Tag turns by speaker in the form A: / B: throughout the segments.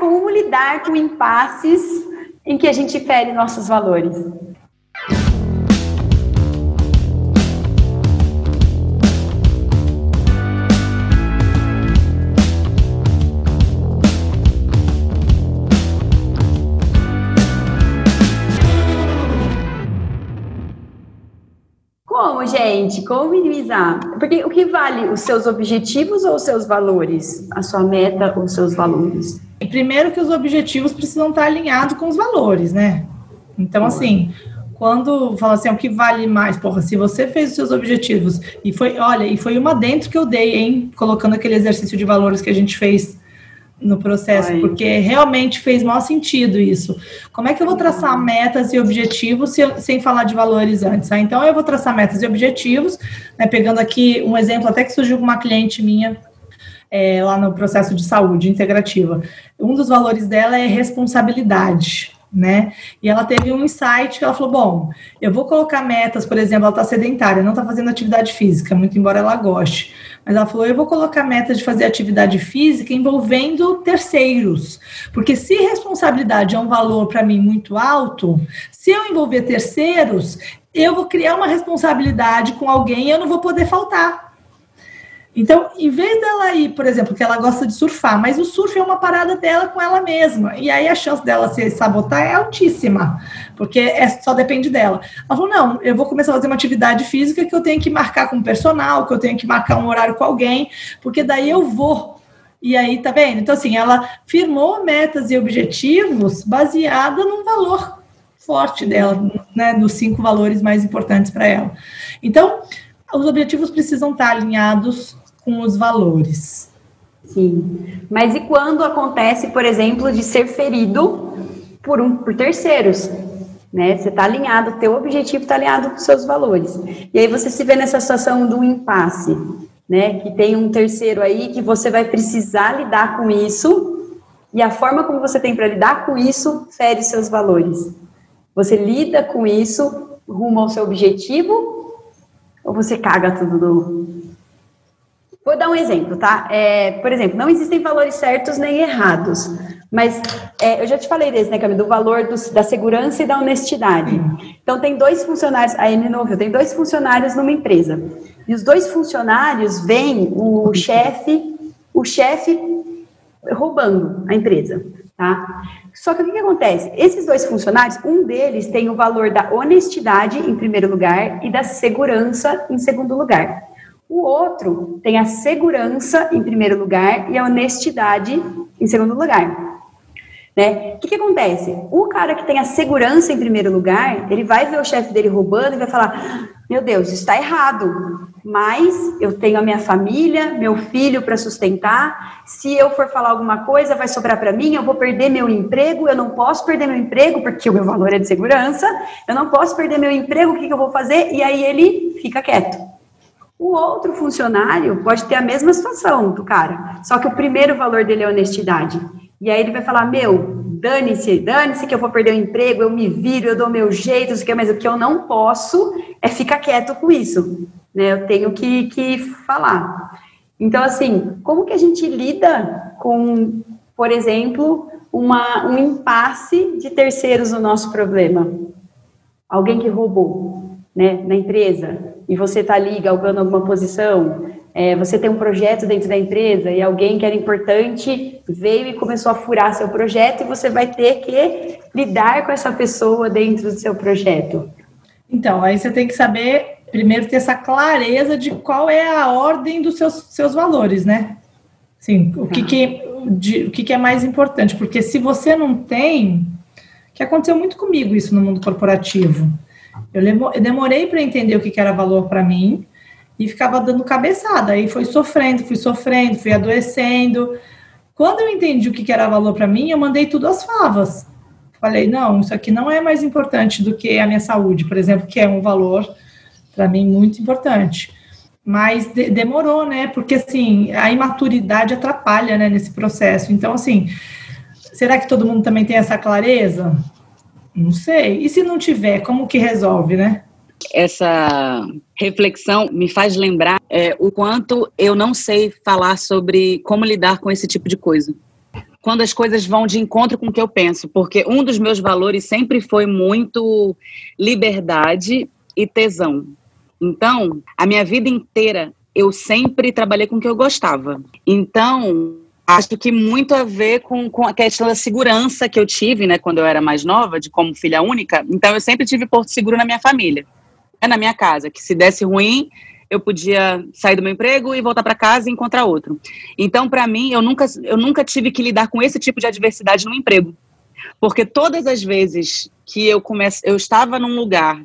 A: como lidar com impasses em que a gente fere nossos valores. Como, gente? Como minimizar? Porque o que vale os seus objetivos ou os seus valores? A sua meta ou os seus valores?
B: Primeiro que os objetivos precisam estar alinhados com os valores, né? Então, assim, quando fala assim, o que vale mais? Porra, se você fez os seus objetivos e foi, olha, e foi uma dentro que eu dei, hein? Colocando aquele exercício de valores que a gente fez no processo, Ai. porque realmente fez maior sentido isso. Como é que eu vou traçar metas e objetivos se, sem falar de valores antes? Ah, então, eu vou traçar metas e objetivos, né, pegando aqui um exemplo até que surgiu com uma cliente minha é, lá no processo de saúde integrativa. Um dos valores dela é responsabilidade né? E ela teve um insight que ela falou: bom, eu vou colocar metas, por exemplo, ela está sedentária, não está fazendo atividade física, muito embora ela goste. Mas ela falou: eu vou colocar metas de fazer atividade física envolvendo terceiros. Porque se responsabilidade é um valor para mim muito alto, se eu envolver terceiros, eu vou criar uma responsabilidade com alguém e eu não vou poder faltar. Então, em vez dela ir, por exemplo, que ela gosta de surfar, mas o surf é uma parada dela com ela mesma, e aí a chance dela se sabotar é altíssima, porque é, só depende dela. Ela falou: não, eu vou começar a fazer uma atividade física que eu tenho que marcar com o personal, que eu tenho que marcar um horário com alguém, porque daí eu vou. E aí, tá vendo? Então, assim, ela firmou metas e objetivos baseada num valor forte dela, né, dos cinco valores mais importantes para ela. Então, os objetivos precisam estar alinhados com os valores.
A: Sim. Mas e quando acontece, por exemplo, de ser ferido por, um, por terceiros? Né? Você está alinhado, teu objetivo está alinhado com seus valores. E aí você se vê nessa situação do impasse, né? Que tem um terceiro aí que você vai precisar lidar com isso, e a forma como você tem para lidar com isso fere seus valores. Você lida com isso rumo ao seu objetivo, ou você caga tudo do, Vou dar um exemplo, tá? É, por exemplo, não existem valores certos nem errados, mas é, eu já te falei desse, né, Camila, do valor do, da segurança e da honestidade. Então, tem dois funcionários, a N novo, tem dois funcionários numa empresa, e os dois funcionários veem o chefe, o chefe roubando a empresa, tá? Só que o que, que acontece? Esses dois funcionários, um deles tem o valor da honestidade em primeiro lugar e da segurança em segundo lugar. O outro tem a segurança em primeiro lugar e a honestidade em segundo lugar. Né? O que, que acontece? O cara que tem a segurança em primeiro lugar, ele vai ver o chefe dele roubando e vai falar: Meu Deus, está errado, mas eu tenho a minha família, meu filho para sustentar. Se eu for falar alguma coisa, vai sobrar para mim, eu vou perder meu emprego. Eu não posso perder meu emprego, porque o meu valor é de segurança. Eu não posso perder meu emprego, o que, que eu vou fazer? E aí ele fica quieto. O outro funcionário pode ter a mesma situação do cara, só que o primeiro valor dele é honestidade. E aí ele vai falar: Meu, dane-se, dane-se que eu vou perder o emprego, eu me viro, eu dou meu jeito, que, mas o que eu não posso é ficar quieto com isso. Né? Eu tenho que, que falar. Então, assim, como que a gente lida com, por exemplo, uma, um impasse de terceiros no nosso problema? Alguém que roubou né, na empresa, e você está ali galgando alguma posição, é, você tem um projeto dentro da empresa e alguém que era importante veio e começou a furar seu projeto e você vai ter que lidar com essa pessoa dentro do seu projeto.
B: Então, aí você tem que saber, primeiro, ter essa clareza de qual é a ordem dos seus, seus valores, né? Sim, o que, que, de, o que, que é mais importante, porque se você não tem, que aconteceu muito comigo isso no mundo corporativo. Eu, demorei para entender o que, era valor para mim e ficava dando cabeçada. Aí foi sofrendo, fui sofrendo, fui adoecendo. Quando eu entendi o que era valor para mim, eu mandei tudo às favas. Falei, não, isso aqui não é mais importante do que a minha saúde, por exemplo, que é um valor para mim muito importante. Mas de, demorou, né? Porque assim, a imaturidade atrapalha, né, nesse processo. Então, assim, será que todo mundo também tem essa clareza? Não sei. E se não tiver, como que resolve, né?
C: Essa reflexão me faz lembrar é, o quanto eu não sei falar sobre como lidar com esse tipo de coisa. quando as coisas vão de encontro com o que eu penso, porque um dos meus valores sempre foi muito liberdade e tesão. Então, a minha vida inteira eu sempre trabalhei com o que eu gostava. Então, acho que muito a ver com, com a questão da segurança que eu tive, né, quando eu era mais nova, de como filha única. Então, eu sempre tive porto seguro na minha família, é na minha casa, que se desse ruim, eu podia sair do meu emprego e voltar para casa e encontrar outro. Então, para mim, eu nunca, eu nunca tive que lidar com esse tipo de adversidade no emprego. Porque todas as vezes que eu comece, eu estava num lugar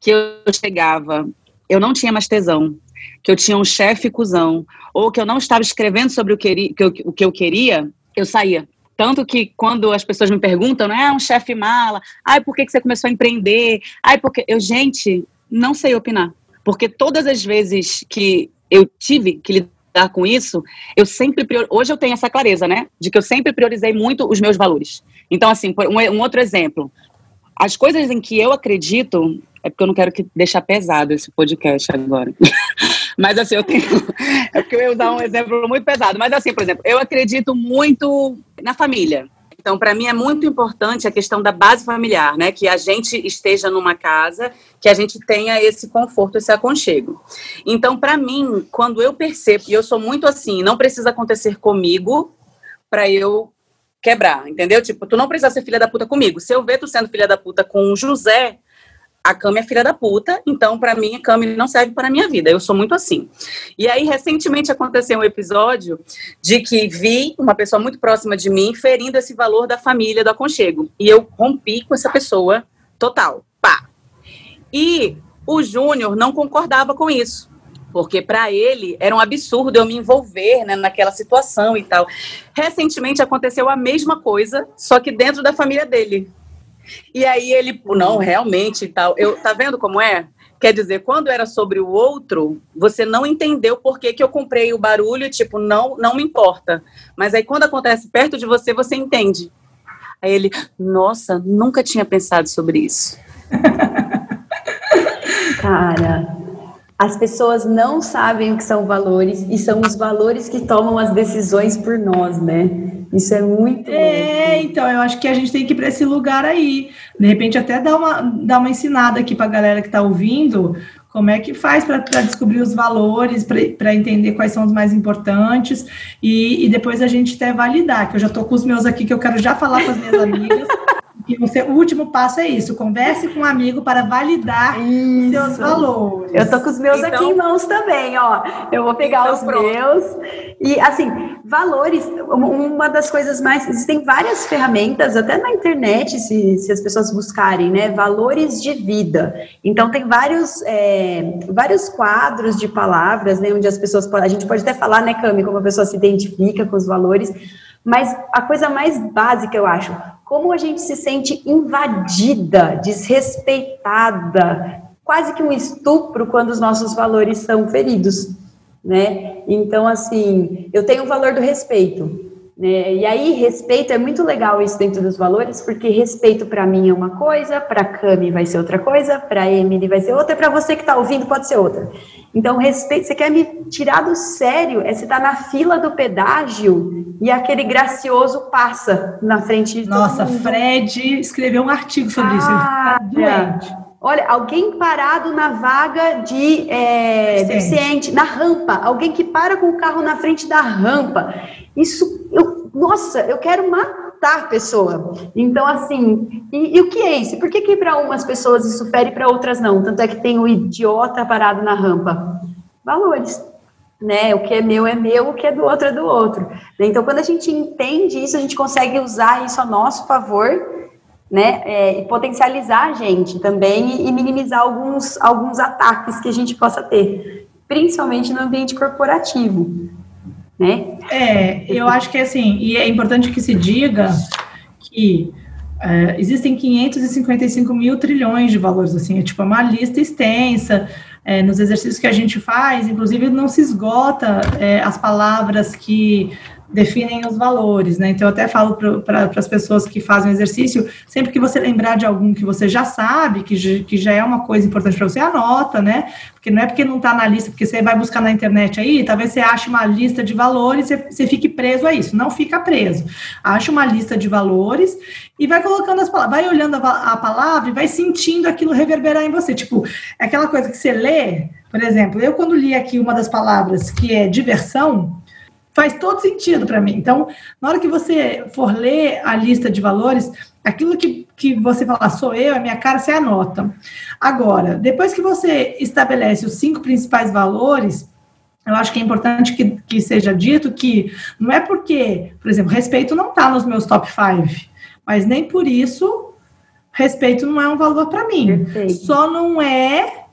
C: que eu chegava, eu não tinha mais tesão, que eu tinha um chefe cuzão, ou que eu não estava escrevendo sobre o que, eu, o que eu queria, eu saía. Tanto que quando as pessoas me perguntam, não é um chefe mala, ai, por que, que você começou a empreender? Ai, porque. Eu, gente, não sei opinar. Porque todas as vezes que eu tive que lidar com isso, eu sempre. Prior... Hoje eu tenho essa clareza, né? De que eu sempre priorizei muito os meus valores. Então, assim, um, um outro exemplo. As coisas em que eu acredito, é porque eu não quero que deixar pesado esse podcast agora. Mas assim, eu tenho. É porque eu ia usar um exemplo muito pesado. Mas assim, por exemplo, eu acredito muito na família. Então, para mim é muito importante a questão da base familiar, né? Que a gente esteja numa casa, que a gente tenha esse conforto, esse aconchego. Então, para mim, quando eu percebo, e eu sou muito assim, não precisa acontecer comigo para eu quebrar, entendeu? Tipo, tu não precisa ser filha da puta comigo. Se eu ver tu sendo filha da puta com o José, a Cami é filha da puta, então para mim a Cami não serve para minha vida. Eu sou muito assim. E aí recentemente aconteceu um episódio de que vi uma pessoa muito próxima de mim ferindo esse valor da família, do aconchego. E eu rompi com essa pessoa total. Pá. E o Júnior não concordava com isso. Porque para ele era um absurdo eu me envolver né, naquela situação e tal. Recentemente aconteceu a mesma coisa, só que dentro da família dele. E aí ele, não, realmente e tal. Eu, tá vendo como é? Quer dizer, quando era sobre o outro, você não entendeu por que, que eu comprei o barulho, tipo, não, não me importa. Mas aí quando acontece perto de você, você entende. Aí ele, nossa, nunca tinha pensado sobre isso.
A: Cara, as pessoas não sabem o que são valores e são os valores que tomam as decisões por nós, né? Isso é muito.
B: É, louco. então eu acho que a gente tem que ir para esse lugar aí. De repente, até dar uma, dar uma ensinada aqui para a galera que está ouvindo. Como é que faz para descobrir os valores, para entender quais são os mais importantes e, e depois a gente até validar, que eu já estou com os meus aqui que eu quero já falar com as minhas amigas. Você, o último passo é isso: converse com um amigo para validar isso. os seus valores.
A: Eu tô com os meus então, aqui em mãos também, ó. Eu vou pegar então, os pronto. meus. E assim, valores, uma das coisas mais. Existem várias ferramentas, até na internet, se, se as pessoas buscarem, né? Valores de vida. Então, tem vários, é, vários quadros de palavras, né? Onde as pessoas podem. A gente pode até falar, né, Cami, como a pessoa se identifica com os valores. Mas a coisa mais básica, eu acho, como a gente se sente invadida, desrespeitada, quase que um estupro quando os nossos valores são feridos, né? Então, assim, eu tenho o valor do respeito, né? E aí, respeito é muito legal isso dentro dos valores, porque respeito para mim é uma coisa, para Cami vai ser outra coisa, para Emily vai ser outra, para você que está ouvindo pode ser outra. Então, respeito, você quer me tirar do sério, é você estar tá na fila do pedágio e aquele gracioso passa na frente de
B: Nossa, Fred escreveu um artigo sobre isso.
A: Tá doente. Olha, alguém parado na vaga de é, deficiente, na rampa, alguém que para com o carro na frente da rampa. Isso, eu, nossa, eu quero matar a pessoa. Então, assim, e, e o que é isso? Por que, que para umas pessoas isso fere e para outras não? Tanto é que tem o idiota parado na rampa. Valores né? O que é meu é meu, o que é do outro é do outro. Então, quando a gente entende isso, a gente consegue usar isso a nosso favor, né? É, e potencializar a gente também e, e minimizar alguns, alguns ataques que a gente possa ter, principalmente no ambiente corporativo, né?
B: É, eu acho que é assim, e é importante que se diga que é, existem 555 mil trilhões de valores, assim, é tipo uma lista extensa, é, nos exercícios que a gente faz, inclusive não se esgota é, as palavras que definem os valores, né? Então, eu até falo para as pessoas que fazem exercício, sempre que você lembrar de algum que você já sabe, que, que já é uma coisa importante para você, anota, né? Porque não é porque não está na lista, porque você vai buscar na internet aí, talvez você ache uma lista de valores e você, você fique preso a isso. Não fica preso. Acha uma lista de valores e vai colocando as palavras, vai olhando a, a palavra e vai sentindo aquilo reverberar em você. Tipo, é aquela coisa que você lê, por exemplo, eu quando li aqui uma das palavras que é diversão, faz todo sentido para mim. Então, na hora que você for ler a lista de valores, aquilo que, que você fala, sou eu, é minha cara, você anota. Agora, depois que você estabelece os cinco principais valores, eu acho que é importante que, que seja dito que não é porque, por exemplo, respeito não está nos meus top five, mas nem por isso respeito não é um valor para mim. Perfeito. Só não é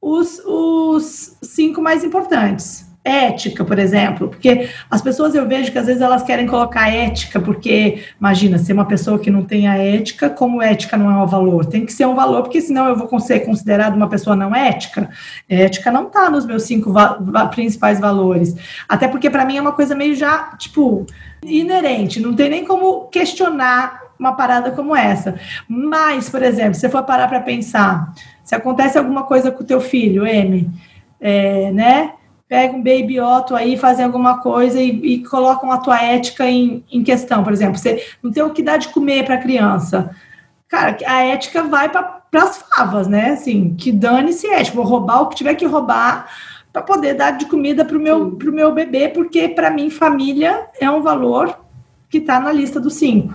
B: os, os cinco mais importantes ética, por exemplo, porque as pessoas eu vejo que às vezes elas querem colocar ética, porque imagina, ser uma pessoa que não tem a ética, como ética não é um valor? Tem que ser um valor, porque senão eu vou ser considerado uma pessoa não ética. Ética não está nos meus cinco va principais valores. Até porque para mim é uma coisa meio já, tipo, inerente, não tem nem como questionar uma parada como essa. Mas, por exemplo, se você for parar para pensar, se acontece alguma coisa com o teu filho, M, é, né? Pega um baby Otto aí, fazem alguma coisa e, e colocam a tua ética em, em questão. Por exemplo, você não tem o que dar de comer para a criança. Cara, a ética vai para as favas, né? Assim, que dane-se ética. Vou roubar o que tiver que roubar para poder dar de comida para o meu, pro meu bebê, porque para mim família é um valor que está na lista dos cinco.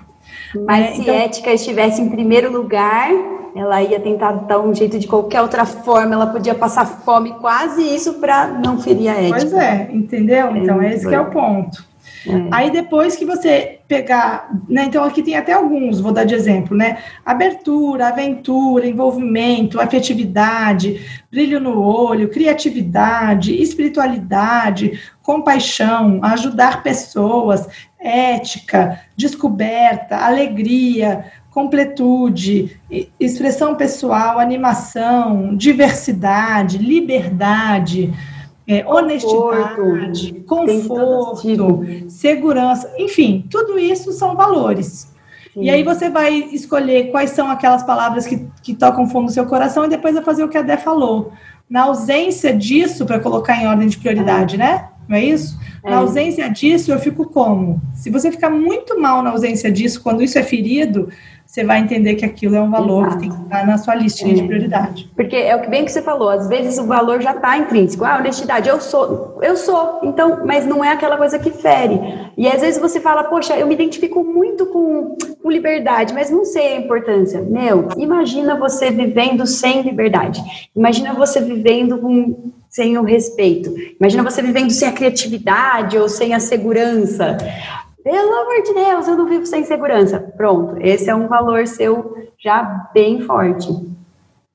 A: Mas é, se então... ética estivesse em primeiro lugar, ela ia tentar dar um jeito de qualquer outra forma, ela podia passar fome, quase isso para não ferir a ética.
B: Pois é, entendeu? Então, é esse que é o ponto. É. Aí depois que você pegar, né, então aqui tem até alguns, vou dar de exemplo, né? Abertura, aventura, envolvimento, afetividade, brilho no olho, criatividade, espiritualidade, compaixão, ajudar pessoas, ética, descoberta, alegria, completude, expressão pessoal, animação, diversidade, liberdade, é, honestidade, conforto, segurança, enfim, tudo isso são valores. Sim. E aí você vai escolher quais são aquelas palavras que, que tocam fundo no seu coração e depois vai fazer o que a Dé falou. Na ausência disso, para colocar em ordem de prioridade, é. né? Não é isso? Na ausência disso, eu fico como? Se você ficar muito mal na ausência disso, quando isso é ferido, você vai entender que aquilo é um valor Exato. que tem que estar na sua listinha é. de prioridade.
A: Porque é o que bem que você falou, às vezes o valor já está intrínseco. Ah, honestidade, eu sou, eu sou, então, mas não é aquela coisa que fere. E às vezes você fala, poxa, eu me identifico muito com, com liberdade, mas não sei a importância. Meu, imagina você vivendo sem liberdade. Imagina você vivendo com sem o respeito. Imagina você vivendo sem a criatividade ou sem a segurança. Pelo amor de Deus, eu não vivo sem segurança. Pronto, esse é um valor seu já bem forte.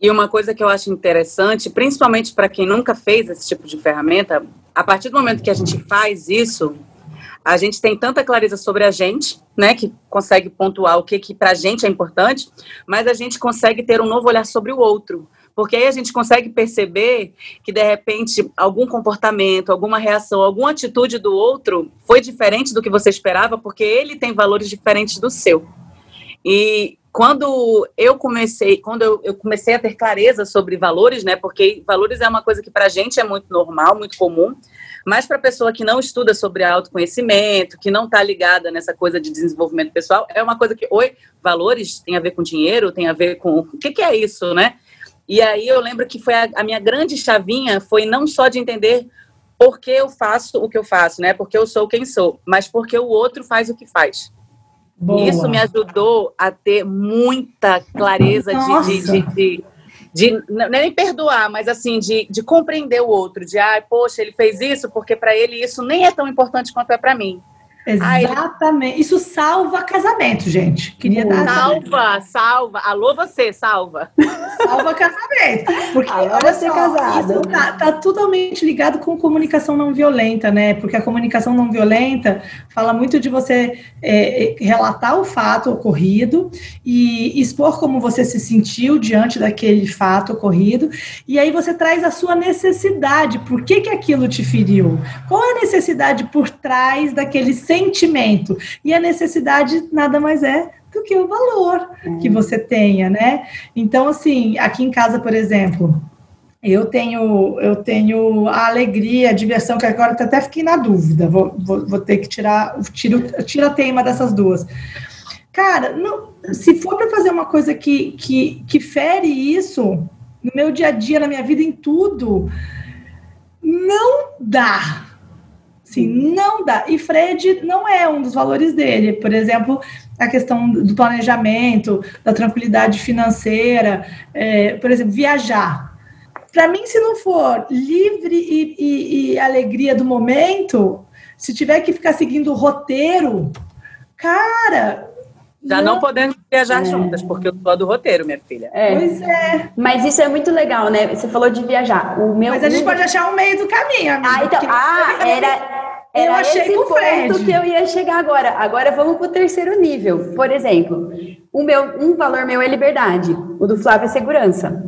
C: E uma coisa que eu acho interessante, principalmente para quem nunca fez esse tipo de ferramenta, a partir do momento que a gente faz isso, a gente tem tanta clareza sobre a gente, né, que consegue pontuar o que, que para a gente é importante, mas a gente consegue ter um novo olhar sobre o outro. Porque aí a gente consegue perceber que, de repente, algum comportamento, alguma reação, alguma atitude do outro foi diferente do que você esperava, porque ele tem valores diferentes do seu. E quando eu comecei, quando eu, eu comecei a ter clareza sobre valores, né? Porque valores é uma coisa que para a gente é muito normal, muito comum, mas para a pessoa que não estuda sobre autoconhecimento, que não está ligada nessa coisa de desenvolvimento pessoal, é uma coisa que, oi, valores tem a ver com dinheiro, tem a ver com o que, que é isso, né? E aí eu lembro que foi a, a, minha grande chavinha foi não só de entender por que eu faço o que eu faço, né? Porque eu sou quem sou, mas porque o outro faz o que faz. Boa. Isso me ajudou a ter muita clareza de, de, de, de, não é nem perdoar, mas assim, de, de compreender o outro, de, ah, poxa, ele fez isso porque para ele isso nem é tão importante quanto é para mim.
B: Exatamente. Isso salva casamento, gente. Queria dar.
C: Salva, salva. Alô, você, salva.
B: Salva casamento. Porque Alô, olha ser casado. Tá, tá, totalmente ligado com comunicação não violenta, né? Porque a comunicação não violenta fala muito de você é, relatar o fato ocorrido e expor como você se sentiu diante daquele fato ocorrido. E aí você traz a sua necessidade. Por que, que aquilo te feriu? Qual é a necessidade por trás daquele sentimento? Sentimento. E a necessidade nada mais é do que o valor é. que você tenha, né? Então, assim, aqui em casa, por exemplo, eu tenho, eu tenho a alegria, a diversão, que agora até fiquei na dúvida, vou, vou, vou ter que tirar, tiro, tira a tema dessas duas. Cara, não, se for para fazer uma coisa que, que, que fere isso, no meu dia a dia, na minha vida, em tudo, não dá. Sim, não dá. E Fred não é um dos valores dele. Por exemplo, a questão do planejamento, da tranquilidade financeira, é, por exemplo, viajar. Para mim, se não for livre e, e, e, alegria do momento, se tiver que ficar seguindo o roteiro, cara.
C: Já não, não podemos viajar é. juntas, porque eu sou do roteiro, minha filha.
A: É. Pois é. Mas isso é muito legal, né? Você falou de viajar. O meu,
B: Mas a gente pode achar um meio do caminho, amiga.
A: Ah, então. Ah, era. Era eu achei esse ponto Fred. que eu ia chegar agora. Agora vamos para o terceiro nível. Por exemplo, o meu, um valor meu é liberdade. O do Flávio é segurança.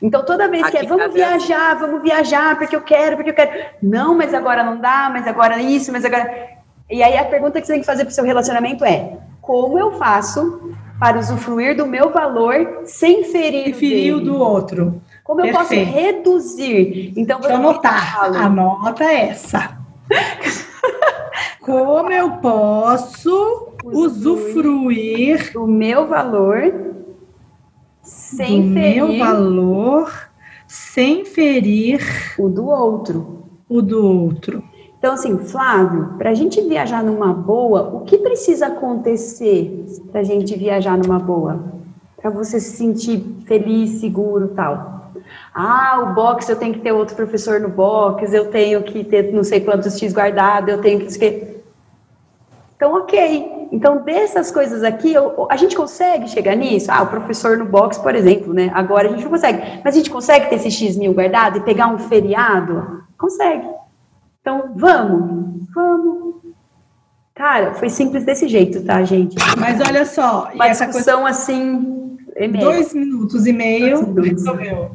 A: Então, toda vez Aqui que é, vamos viajar, vamos viajar, porque eu quero, porque eu quero. Não, mas agora não dá, mas agora isso, mas agora. E aí a pergunta que você tem que fazer para o seu relacionamento é: como eu faço para usufruir do meu valor sem ferir,
B: ferir o do outro?
A: Como eu Perfeito. posso reduzir?
B: Então, Deixa eu anotar. Anota essa. como eu posso usufruir,
A: do meu valor sem
B: do ferir meu valor sem ferir
A: o do outro.
B: O do outro.
A: Então, assim, Flávio, para a gente viajar numa boa, o que precisa acontecer para a gente viajar numa boa? Para você se sentir feliz, seguro tal. Ah, o box, eu tenho que ter outro professor no box, eu tenho que ter não sei quantos X guardado, eu tenho que. Então, ok. Então, dessas coisas aqui, eu, a gente consegue chegar nisso? Ah, o professor no box, por exemplo, né? Agora a gente não consegue. Mas a gente consegue ter esse X mil guardado e pegar um feriado? Consegue. Então, vamos, vamos. Cara, foi simples desse jeito, tá, gente?
B: Mas olha só,
A: uma discussão coisa... assim.
B: Dois minutos e meio resolveu.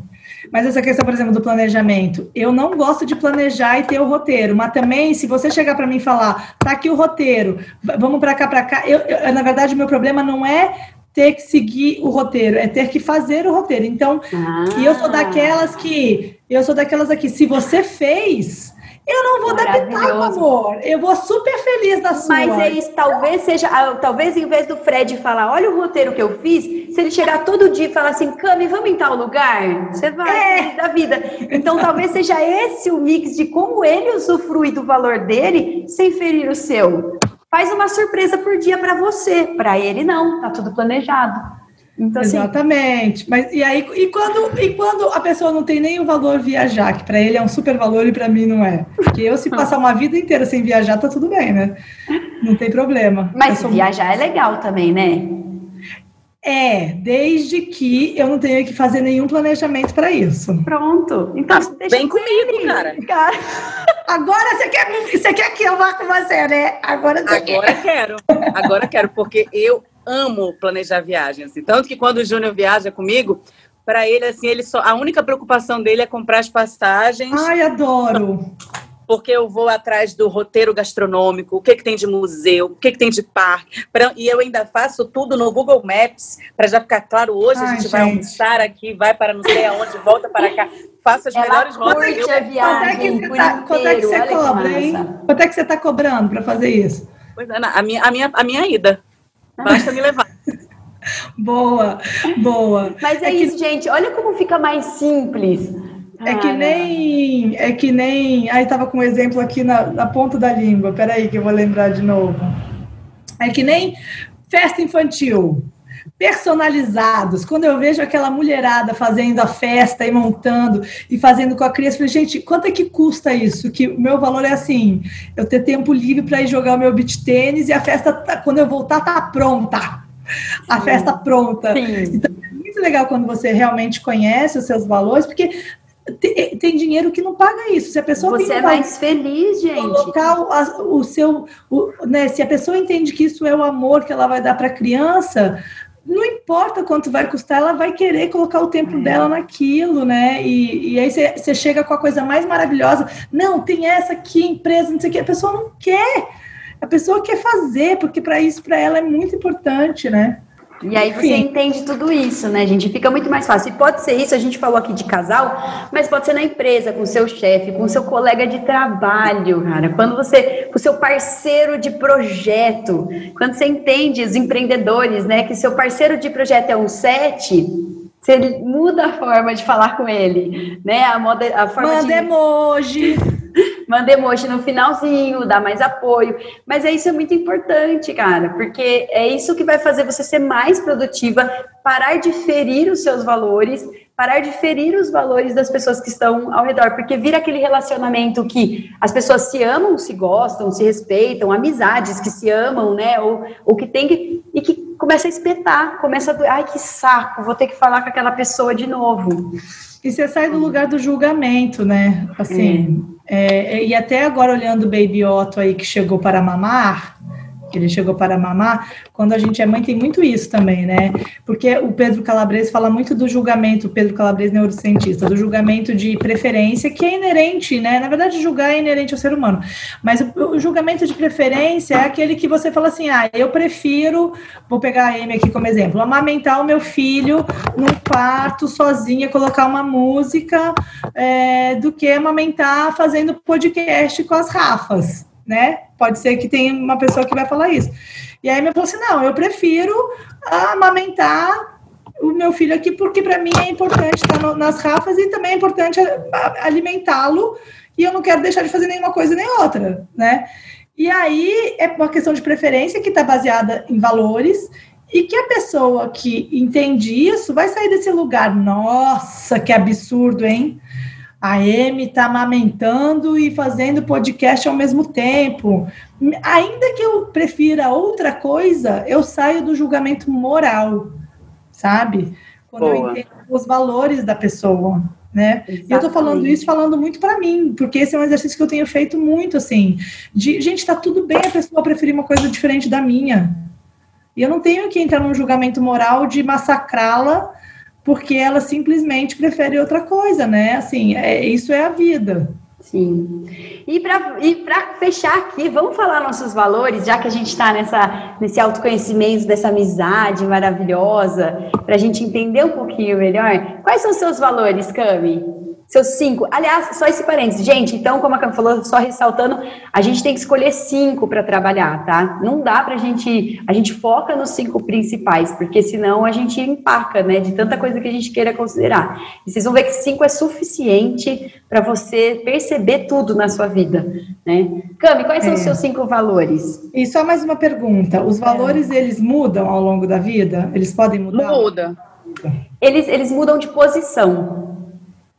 B: Mas essa questão, por exemplo, do planejamento, eu não gosto de planejar e ter o roteiro, mas também, se você chegar para mim e falar, tá aqui o roteiro, vamos para cá, para cá, eu, eu, na verdade, o meu problema não é ter que seguir o roteiro, é ter que fazer o roteiro. Então, ah. e eu sou daquelas que, eu sou daquelas aqui, se você fez, eu não vou dar pitaco, amor. Eu vou super feliz da sua.
A: Mas é isso, talvez seja, ah, talvez em vez do Fred falar, olha o roteiro que eu fiz, se ele chegar todo dia e falar assim, Cami, vamos em tal lugar, você vai é. da vida. Então talvez seja esse o mix de como ele usufrui do valor dele sem ferir o seu. Faz uma surpresa por dia para você, para ele não, tá tudo planejado.
B: Então, assim, Exatamente. Mas e aí e quando e quando a pessoa não tem nem o valor viajar, que para ele é um super valor e para mim não é? Porque eu se passar uma vida inteira sem viajar tá tudo bem, né? Não tem problema.
A: Mas viajar muito... é legal também, né?
B: É, desde que eu não tenha que fazer nenhum planejamento para isso.
A: Pronto. Então,
C: deixa vem comigo, cara. cara.
B: Agora você quer, você quer que eu vá com você, né? Agora você
C: Agora quer. quero. Agora quero, porque eu amo planejar viagens. Assim. Tanto que quando o Júnior viaja comigo, para ele, assim, ele só, a única preocupação dele é comprar as passagens.
B: Ai, adoro!
C: Porque eu vou atrás do roteiro gastronômico, o que, que tem de museu, o que, que tem de parque. Pra, e eu ainda faço tudo no Google Maps, para já ficar claro, hoje Ai, a gente, gente, vai almoçar aqui, vai para não sei aonde, volta para cá. Faço as Ela melhores rotas.
A: a viagem
B: quanto é que você, tá, quanto é que você cobra, hein? Quanto é que você está cobrando para fazer isso?
C: Pois é, a minha, a minha, a minha ida. Basta me levar.
B: boa, boa.
A: Mas é, é isso, que... gente. Olha como fica mais simples.
B: É que nem. É que nem. Aí tava com um exemplo aqui na, na ponta da língua. Peraí, que eu vou lembrar de novo. É que nem festa infantil personalizados. Quando eu vejo aquela mulherada fazendo a festa e montando e fazendo com a criança, eu falei, gente, quanto é que custa isso? Que o meu valor é assim, eu ter tempo livre para ir jogar o meu beach tênis e a festa, tá, quando eu voltar, tá pronta. A Sim. festa pronta. Sim. Então, é muito legal quando você realmente conhece os seus valores, porque tem, tem, dinheiro que não paga isso. Se a pessoa
A: você é mais feliz, gente.
B: Colocar o, o seu, o, né? Se a pessoa entende que isso é o amor que ela vai dar para a criança, não importa quanto vai custar, ela vai querer colocar o tempo é. dela naquilo, né? E, e aí você chega com a coisa mais maravilhosa. Não, tem essa aqui, empresa, não sei o que. A pessoa não quer. A pessoa quer fazer, porque para isso, para ela, é muito importante, né?
A: E aí você entende tudo isso, né, gente? Fica muito mais fácil. E pode ser isso, a gente falou aqui de casal, mas pode ser na empresa, com o seu chefe, com o seu colega de trabalho, cara. Quando você, com o seu parceiro de projeto, quando você entende os empreendedores, né, que seu parceiro de projeto é um sete, você muda a forma de falar com ele, né? A, moda, a forma
B: Manda
A: de...
B: emoji
A: manda emoji no finalzinho, dá mais apoio. Mas é isso é muito importante, cara, porque é isso que vai fazer você ser mais produtiva, parar de ferir os seus valores, parar de ferir os valores das pessoas que estão ao redor, porque vira aquele relacionamento que as pessoas se amam, se gostam, se respeitam, amizades que se amam, né? Ou, ou que tem que. e que começa a espetar, começa a. Ai, que saco, vou ter que falar com aquela pessoa de novo.
B: E você sai do lugar do julgamento, né? Assim, é. É, e até agora olhando o Baby Otto aí que chegou para mamar, ele chegou para mamar, quando a gente é mãe tem muito isso também, né? Porque o Pedro Calabres fala muito do julgamento, o Pedro Calabres neurocientista, do julgamento de preferência, que é inerente, né? Na verdade, julgar é inerente ao ser humano. Mas o, o julgamento de preferência é aquele que você fala assim, ah, eu prefiro, vou pegar a Amy aqui como exemplo, amamentar o meu filho num quarto, sozinha, colocar uma música, é, do que amamentar fazendo podcast com as Rafas né? Pode ser que tenha uma pessoa que vai falar isso. E aí me falou assim: não, eu prefiro amamentar o meu filho aqui, porque para mim é importante estar no, nas rafas e também é importante alimentá-lo, e eu não quero deixar de fazer nenhuma coisa nem outra, né? E aí é uma questão de preferência que está baseada em valores e que a pessoa que entende isso vai sair desse lugar. Nossa, que absurdo, hein? A Amy está amamentando e fazendo podcast ao mesmo tempo. Ainda que eu prefira outra coisa, eu saio do julgamento moral, sabe? Quando Boa. eu entendo os valores da pessoa, né? E eu tô falando isso falando muito para mim, porque esse é um exercício que eu tenho feito muito, assim, de, gente, tá tudo bem a pessoa preferir uma coisa diferente da minha. E eu não tenho que entrar num julgamento moral de massacrá-la porque ela simplesmente prefere outra coisa, né? Assim, é, isso é a vida.
A: Sim. E para fechar aqui, vamos falar nossos valores, já que a gente está nesse autoconhecimento, dessa amizade maravilhosa, para a gente entender um pouquinho melhor. Quais são os seus valores, Cami? Seus cinco. Aliás, só esse parênteses. Gente, então, como a Cam falou, só ressaltando, a gente tem que escolher cinco para trabalhar, tá? Não dá para a gente. A gente foca nos cinco principais, porque senão a gente empaca, né? De tanta coisa que a gente queira considerar. E vocês vão ver que cinco é suficiente para você perceber tudo na sua vida, né? Cami, quais é. são os seus cinco valores?
B: E só mais uma pergunta: os valores é. eles mudam ao longo da vida? Eles podem mudar?
C: Muda.
A: Eles, eles mudam de posição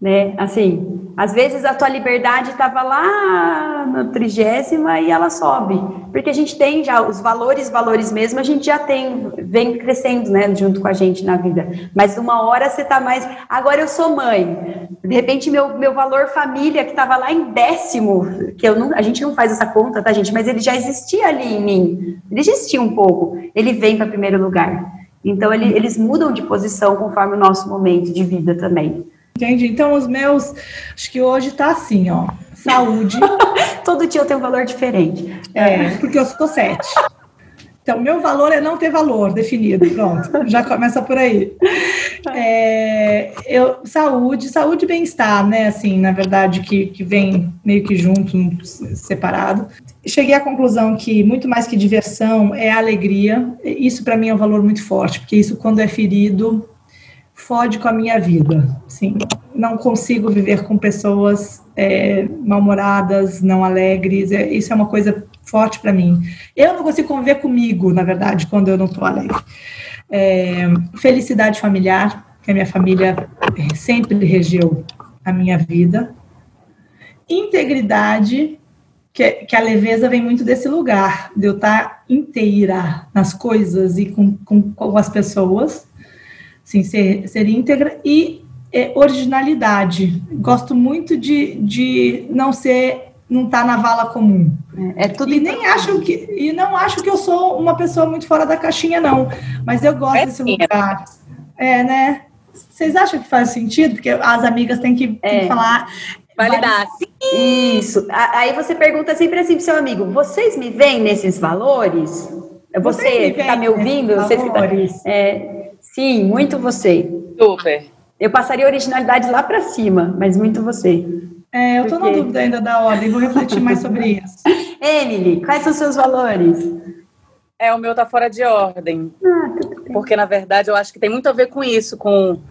A: né? Assim, às vezes a tua liberdade estava lá na trigésima e ela sobe, porque a gente tem já os valores, valores mesmo, a gente já tem, vem crescendo, né, junto com a gente na vida. Mas uma hora você tá mais, agora eu sou mãe, de repente meu, meu valor família que estava lá em décimo, que eu não, a gente não faz essa conta, tá gente, mas ele já existia ali em mim, ele existia um pouco, ele vem para primeiro lugar. Então ele, eles mudam de posição conforme o nosso momento de vida também.
B: Entendi. Então, os meus, acho que hoje tá assim, ó. Saúde.
A: Todo dia eu tenho um valor diferente.
B: É, porque eu sou sete. Então, meu valor é não ter valor definido. Pronto, já começa por aí. É, eu, saúde, saúde e bem-estar, né? Assim, na verdade, que, que vem meio que junto, separado. Cheguei à conclusão que muito mais que diversão é alegria. Isso, para mim, é um valor muito forte, porque isso, quando é ferido, fode com a minha vida. Sim, não consigo viver com pessoas é, mal-humoradas, não alegres. É, isso é uma coisa forte para mim. Eu não consigo conviver comigo, na verdade, quando eu não estou alegre. É, felicidade familiar, que a minha família sempre regeu a minha vida. Integridade, que, que, a leveza vem muito desse lugar, de eu estar inteira nas coisas e com, com, com as pessoas sim, ser, ser íntegra e é, originalidade. Gosto muito de, de não ser, não estar tá na vala comum. É, é tudo e nem acho que e não acho que eu sou uma pessoa muito fora da caixinha não, mas eu gosto é desse sim. lugar. É, né? Vocês acham que faz sentido? Porque as amigas têm que, têm que é. falar
C: Validar,
A: sim. Isso. Aí você pergunta sempre assim pro seu amigo: vocês me veem nesses valores? Você que está me ouvindo? Você que tá, é, sim, muito você.
C: Super.
A: Eu passaria originalidade lá para cima, mas muito você.
B: É, eu estou na dúvida ainda da ordem, vou refletir mais sobre isso.
A: Emily, quais são os seus valores?
C: É, o meu tá fora de ordem. Ah, porque, na verdade, eu acho que tem muito a ver com isso, com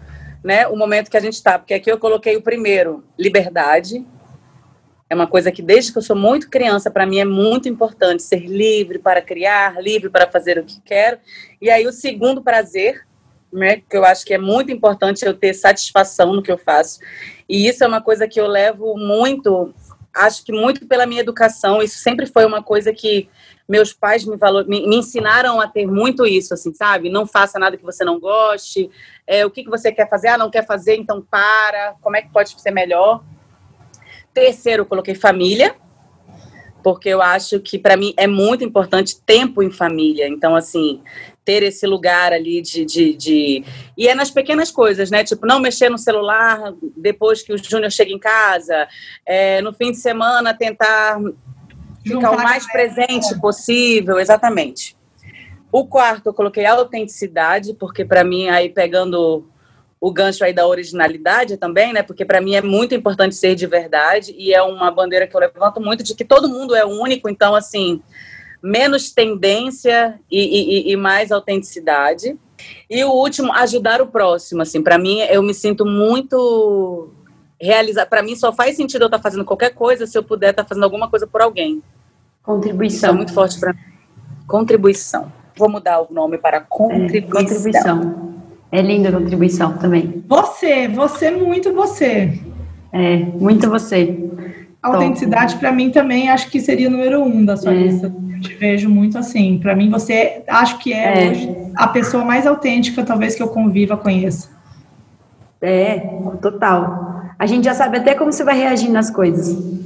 C: né, o momento que a gente está. Porque aqui eu coloquei o primeiro, liberdade. É uma coisa que, desde que eu sou muito criança, para mim é muito importante ser livre para criar, livre para fazer o que quero. E aí, o segundo, prazer, né, que eu acho que é muito importante eu ter satisfação no que eu faço. E isso é uma coisa que eu levo muito, acho que muito pela minha educação. Isso sempre foi uma coisa que meus pais me, valor, me, me, ensinaram a ter muito isso, assim, sabe? Não faça nada que você não goste. É, o que, que você quer fazer? Ah, não quer fazer, então para. Como é que pode ser melhor? Terceiro, eu coloquei família, porque eu acho que para mim é muito importante tempo em família. Então, assim, ter esse lugar ali de, de, de, E é nas pequenas coisas, né? Tipo, não mexer no celular depois que o Júnior chega em casa, é, no fim de semana tentar ficar o mais presente possível, exatamente. O quarto eu coloquei autenticidade, porque para mim aí pegando o gancho aí da originalidade também, né? Porque para mim é muito importante ser de verdade e é uma bandeira que eu levanto muito de que todo mundo é único, então assim, menos tendência e, e, e mais autenticidade. E o último, ajudar o próximo, assim, para mim eu me sinto muito realizar. Para mim só faz sentido eu estar tá fazendo qualquer coisa se eu puder estar tá fazendo alguma coisa por alguém.
A: Contribuição.
C: Isso é muito forte para mim. Contribuição. Vou mudar o nome para contribuição. É, contribuição.
A: É linda a contribuição também.
B: Você, você muito você.
A: É, muito você.
B: A autenticidade para mim também acho que seria o número um da sua é. lista. Eu te vejo muito assim. Para mim você acho que é, é, a pessoa mais autêntica talvez que eu conviva conheça.
A: É, total. A gente já sabe até como você vai reagir nas coisas.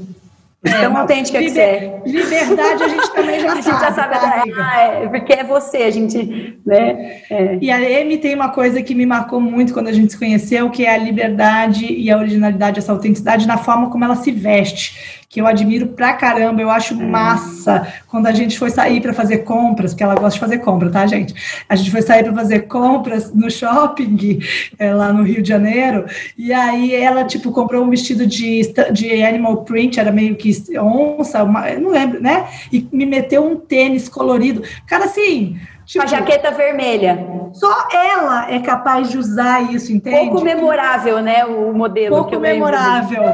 A: É, tão autêntica que você é.
B: Liberdade a gente também já a sabe. A gente já sabe,
A: tá, ah, é, porque é você, a gente, né?
B: É. E a Amy tem uma coisa que me marcou muito quando a gente se conheceu, que é a liberdade e a originalidade, essa autenticidade na forma como ela se veste que eu admiro pra caramba, eu acho massa quando a gente foi sair para fazer compras, porque ela gosta de fazer compra, tá, gente? A gente foi sair para fazer compras no shopping, é, lá no Rio de Janeiro, e aí ela, tipo, comprou um vestido de, de animal print, era meio que onça, uma, não lembro, né? E me meteu um tênis colorido. Cara, assim,
A: Tipo, a jaqueta vermelha.
B: Só ela é capaz de usar isso, entende?
A: Pouco memorável, né? O modelo.
B: Pouco memorável.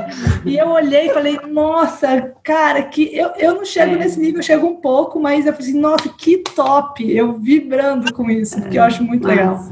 B: E eu olhei e falei, nossa, cara, que eu, eu não chego é. nesse nível, eu chego um pouco, mas eu falei assim, nossa, que top! Eu vibrando com isso, porque eu acho muito legal.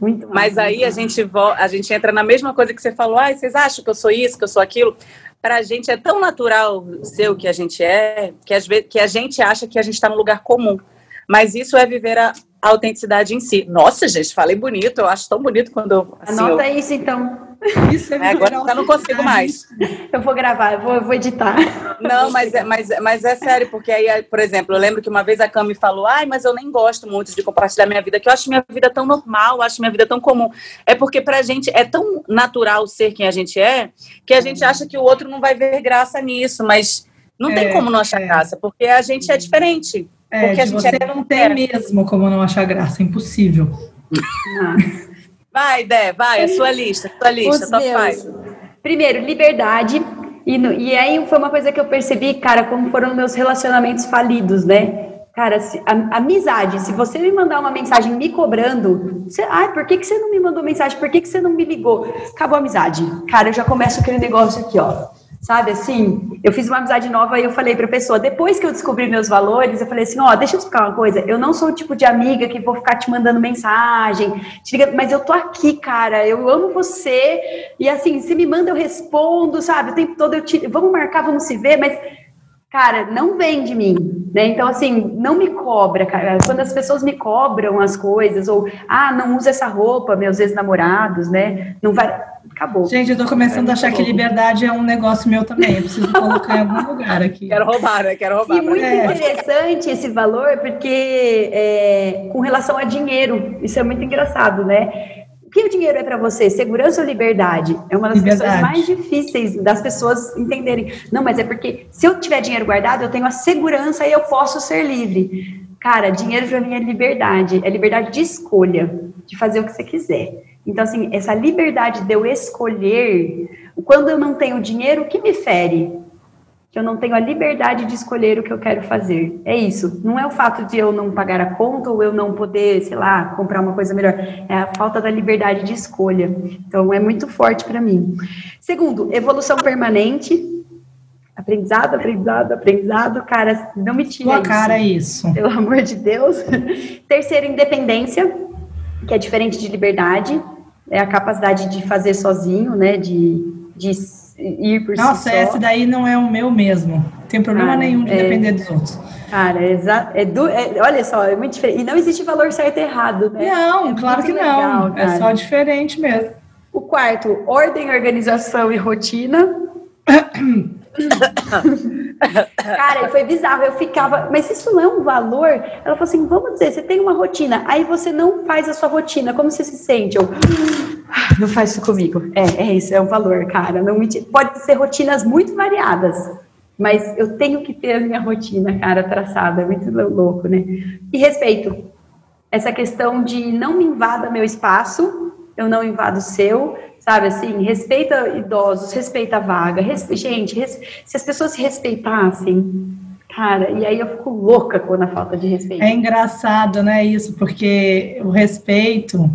C: Muito mas aí a gente, a gente entra na mesma coisa que você falou, ah, vocês acham que eu sou isso, que eu sou aquilo? Para a gente é tão natural ser o que a gente é, que, às vezes, que a gente acha que a gente está no lugar comum. Mas isso é viver a, autenticidade em si. Nossa, gente, falei bonito, eu acho tão bonito quando.
A: Assim, Anota eu... isso então.
C: Isso é, é agora eu não consigo mais.
A: Eu vou gravar, eu vou, eu vou editar.
C: Não, mas é, mas, mas é sério, porque aí, por exemplo, eu lembro que uma vez a Cami falou: ai, mas eu nem gosto muito de compartilhar minha vida, que eu acho minha vida tão normal, acho minha vida tão comum. É porque pra gente é tão natural ser quem a gente é, que a gente acha que o outro não vai ver graça nisso, mas não é, tem como não achar é. graça, porque a gente é diferente.
B: É, porque a gente você é não tem mesmo como não achar graça, é impossível.
C: Vai, Dé, vai, a sua lista, a sua lista, só faz.
A: Primeiro, liberdade. E, no, e aí foi uma coisa que eu percebi, cara, como foram meus relacionamentos falidos, né? Cara, se, a, amizade, se você me mandar uma mensagem me cobrando, você, ai, por que, que você não me mandou mensagem? Por que, que você não me ligou? Acabou a amizade. Cara, eu já começo aquele negócio aqui, ó sabe assim? Eu fiz uma amizade nova e eu falei para a pessoa, depois que eu descobri meus valores, eu falei assim: ó, oh, deixa eu explicar uma coisa, eu não sou o tipo de amiga que vou ficar te mandando mensagem, te mas eu tô aqui, cara, eu amo você, e assim, se me manda, eu respondo, sabe? O tempo todo eu te. Vamos marcar, vamos se ver, mas. Cara, não vem de mim, né? Então, assim, não me cobra, cara. Quando as pessoas me cobram as coisas, ou, ah, não usa essa roupa, meus ex-namorados, né? Não vai acabou.
B: Gente, eu tô começando a achar que liberdade é um negócio meu também. Eu preciso colocar em algum lugar aqui.
C: Quero roubar, né? Quero roubar.
A: E muito é. interessante esse valor, porque é, com relação a dinheiro, isso é muito engraçado, né? Que o dinheiro é para você? Segurança ou liberdade? É uma das liberdade. questões mais difíceis das pessoas entenderem. Não, mas é porque se eu tiver dinheiro guardado, eu tenho a segurança e eu posso ser livre. Cara, dinheiro para mim é liberdade, é liberdade de escolha, de fazer o que você quiser. Então, assim, essa liberdade de eu escolher, quando eu não tenho dinheiro, o que me fere? Que eu não tenho a liberdade de escolher o que eu quero fazer. É isso. Não é o fato de eu não pagar a conta ou eu não poder, sei lá, comprar uma coisa melhor. É a falta da liberdade de escolha. Então, é muito forte para mim. Segundo, evolução permanente. Aprendizado, aprendizado, aprendizado, cara, não me tira
B: Sua isso. cara é isso.
A: Pelo amor de Deus. Terceiro, independência, que é diferente de liberdade. É a capacidade de fazer sozinho, né, de, de ir por
B: Nossa,
A: si
B: esse daí não é o meu mesmo. Não tem problema Cara, nenhum de é, depender dos outros.
A: Cara, é, é, do, é, olha só, é muito diferente. E não existe valor certo e errado, né?
B: Não, é claro que legal, não. É só diferente mesmo.
A: O quarto, ordem, organização e rotina. Cara, foi bizarro. Eu ficava, mas isso não é um valor? Ela falou assim: vamos dizer, você tem uma rotina, aí você não faz a sua rotina, como você se sente? Eu, ah, não faz isso comigo. É, é isso, é um valor, cara. Não me... Pode ser rotinas muito variadas, mas eu tenho que ter a minha rotina, cara, traçada. É muito louco, né? E respeito. Essa questão de não me invada meu espaço, eu não invado o seu, sabe assim, respeita idosos, respeita a vaga, respe... gente, res... se as pessoas se respeitassem, cara, e aí eu fico louca com a falta de respeito.
B: É engraçado, né, isso, porque o respeito,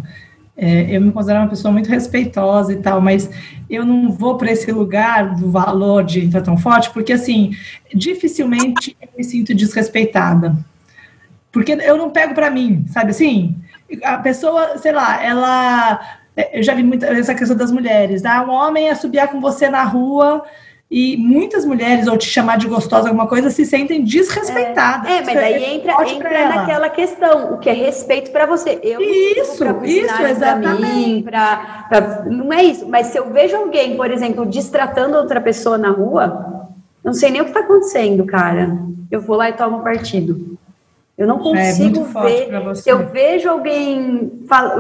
B: é, eu me considero uma pessoa muito respeitosa e tal, mas eu não vou para esse lugar do valor de entrar tão forte, porque assim, dificilmente eu me sinto desrespeitada. Porque eu não pego para mim, sabe assim? A pessoa, sei lá, ela eu já vi muito essa questão das mulheres, tá? Um homem é subir com você na rua e muitas mulheres, ou te chamar de gostosa, alguma coisa, se sentem desrespeitadas.
A: É, é mas aí entra, entra naquela questão, o que é respeito para você. Eu
B: isso, isso, exatamente. Mim,
A: pra, pra, não é isso, mas se eu vejo alguém, por exemplo, distratando outra pessoa na rua, não sei nem o que está acontecendo, cara. Eu vou lá e tomo partido. Eu não é, consigo é, ver. Se eu vejo alguém,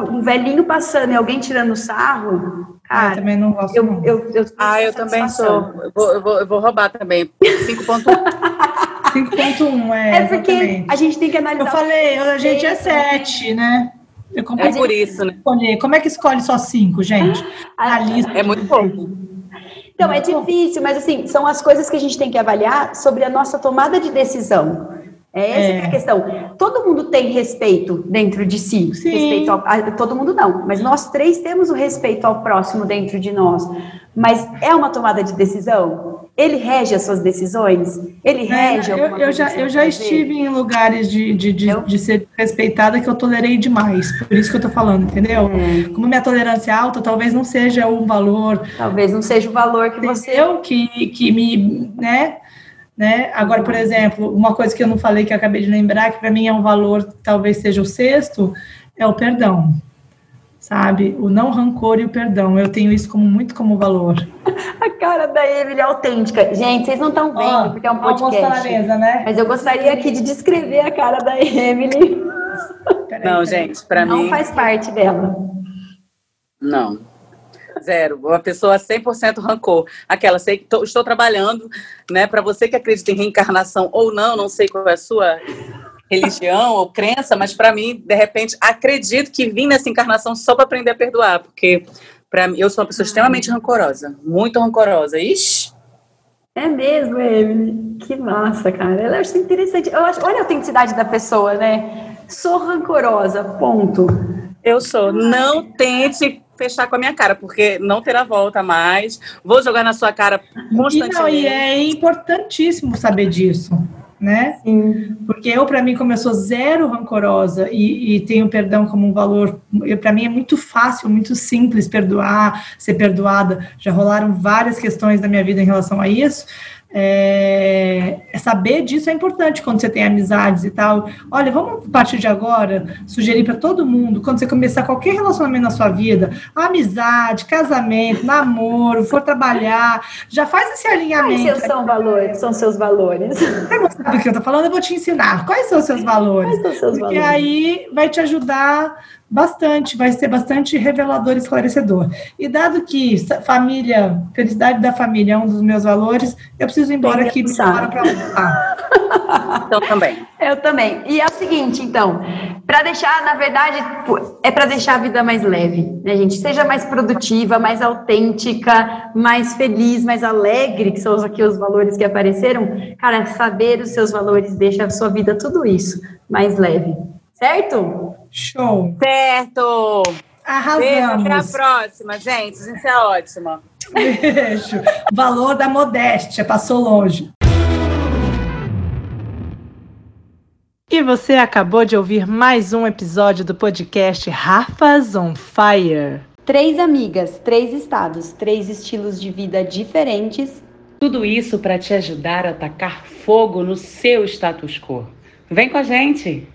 A: um velhinho passando e alguém tirando sarro, cara.
B: Eu também não gosto.
C: Eu, eu, eu, ah, eu também sou. Eu vou, eu vou, eu vou roubar também. 5.1.
B: 5.1, é.
A: É porque exatamente. a gente tem que analisar.
B: Eu falei, a gente é 7, né?
C: é por isso, né?
B: Escolher. Como é que escolhe só 5, gente?
C: A lista. É muito pouco.
A: Então, é difícil, mas assim, são as coisas que a gente tem que avaliar sobre a nossa tomada de decisão. É essa é. é. a questão. Todo mundo tem respeito dentro de si. Sim. Respeito ao, a, todo mundo não, mas nós três temos o respeito ao próximo dentro de nós. Mas é uma tomada de decisão? Ele rege as suas decisões? Ele é, rege
B: é, eu, eu já, eu já estive em lugares de, de, de, de, ser respeitada que eu tolerei demais. Por isso que eu tô falando, entendeu? É. Como minha tolerância é alta, talvez não seja um valor.
A: Talvez não seja o valor que você.
B: Eu que, que me. né? Né? Agora, por exemplo, uma coisa que eu não falei que eu acabei de lembrar, que para mim é um valor, talvez seja o sexto, é o perdão. Sabe? O não rancor e o perdão. Eu tenho isso como muito como valor.
A: A cara da Emily é autêntica. Gente, vocês não estão vendo, oh, porque é um podcast. Mesa, né? Mas eu gostaria aqui de descrever a cara da Emily.
C: Peraí, não, gente, para mim.
A: Não faz parte dela.
C: Não. Zero. Uma pessoa 100% rancor. Aquela, sei que tô, estou trabalhando, né? Para você que acredita em reencarnação ou não, não sei qual é a sua religião ou crença, mas para mim, de repente, acredito que vim nessa encarnação só para aprender a perdoar, porque para mim eu sou uma pessoa extremamente rancorosa, muito rancorosa. Ixi.
A: É mesmo, Emily. Que massa, cara. Eu acho interessante. Eu acho, olha a autenticidade da pessoa, né? Sou rancorosa, ponto.
C: Eu sou. Não tente fechar com a minha cara, porque não terá volta mais. Vou jogar na sua cara constantemente. E, não,
B: e é importantíssimo saber disso, né? Sim. Porque eu, para mim, como eu sou zero rancorosa e, e tenho perdão como um valor, para mim é muito fácil, muito simples perdoar, ser perdoada. Já rolaram várias questões da minha vida em relação a isso. É, saber disso é importante quando você tem amizades e tal. Olha, vamos a partir de agora sugerir para todo mundo, quando você começar qualquer relacionamento na sua vida, amizade, casamento, namoro, for trabalhar, já faz esse alinhamento.
A: Quais são, valores, são seus valores?
B: Você não sabe o que eu estou falando? Eu vou te ensinar. Quais são os seus valores?
A: Quais são seus
B: Porque
A: valores?
B: aí vai te ajudar bastante, vai ser bastante revelador e esclarecedor. E dado que família, felicidade da família é um dos meus valores, eu preciso ir embora aqui para
C: Então também.
A: Eu também. E é o seguinte, então, para deixar, na verdade, é para deixar a vida mais leve, né, gente? Seja mais produtiva, mais autêntica, mais feliz, mais alegre, que são aqui os valores que apareceram. Cara, saber os seus valores deixa a sua vida tudo isso mais leve. Certo?
B: Show.
C: Certo.
B: Arrasamos.
C: Beijo, até a próxima, gente. Isso é ótimo.
B: Beijo. Valor da modéstia, passou longe. E você acabou de ouvir mais um episódio do podcast Rafas on Fire.
A: Três amigas, três estados, três estilos de vida diferentes.
C: Tudo isso para te ajudar a tacar fogo no seu status quo. Vem com a gente!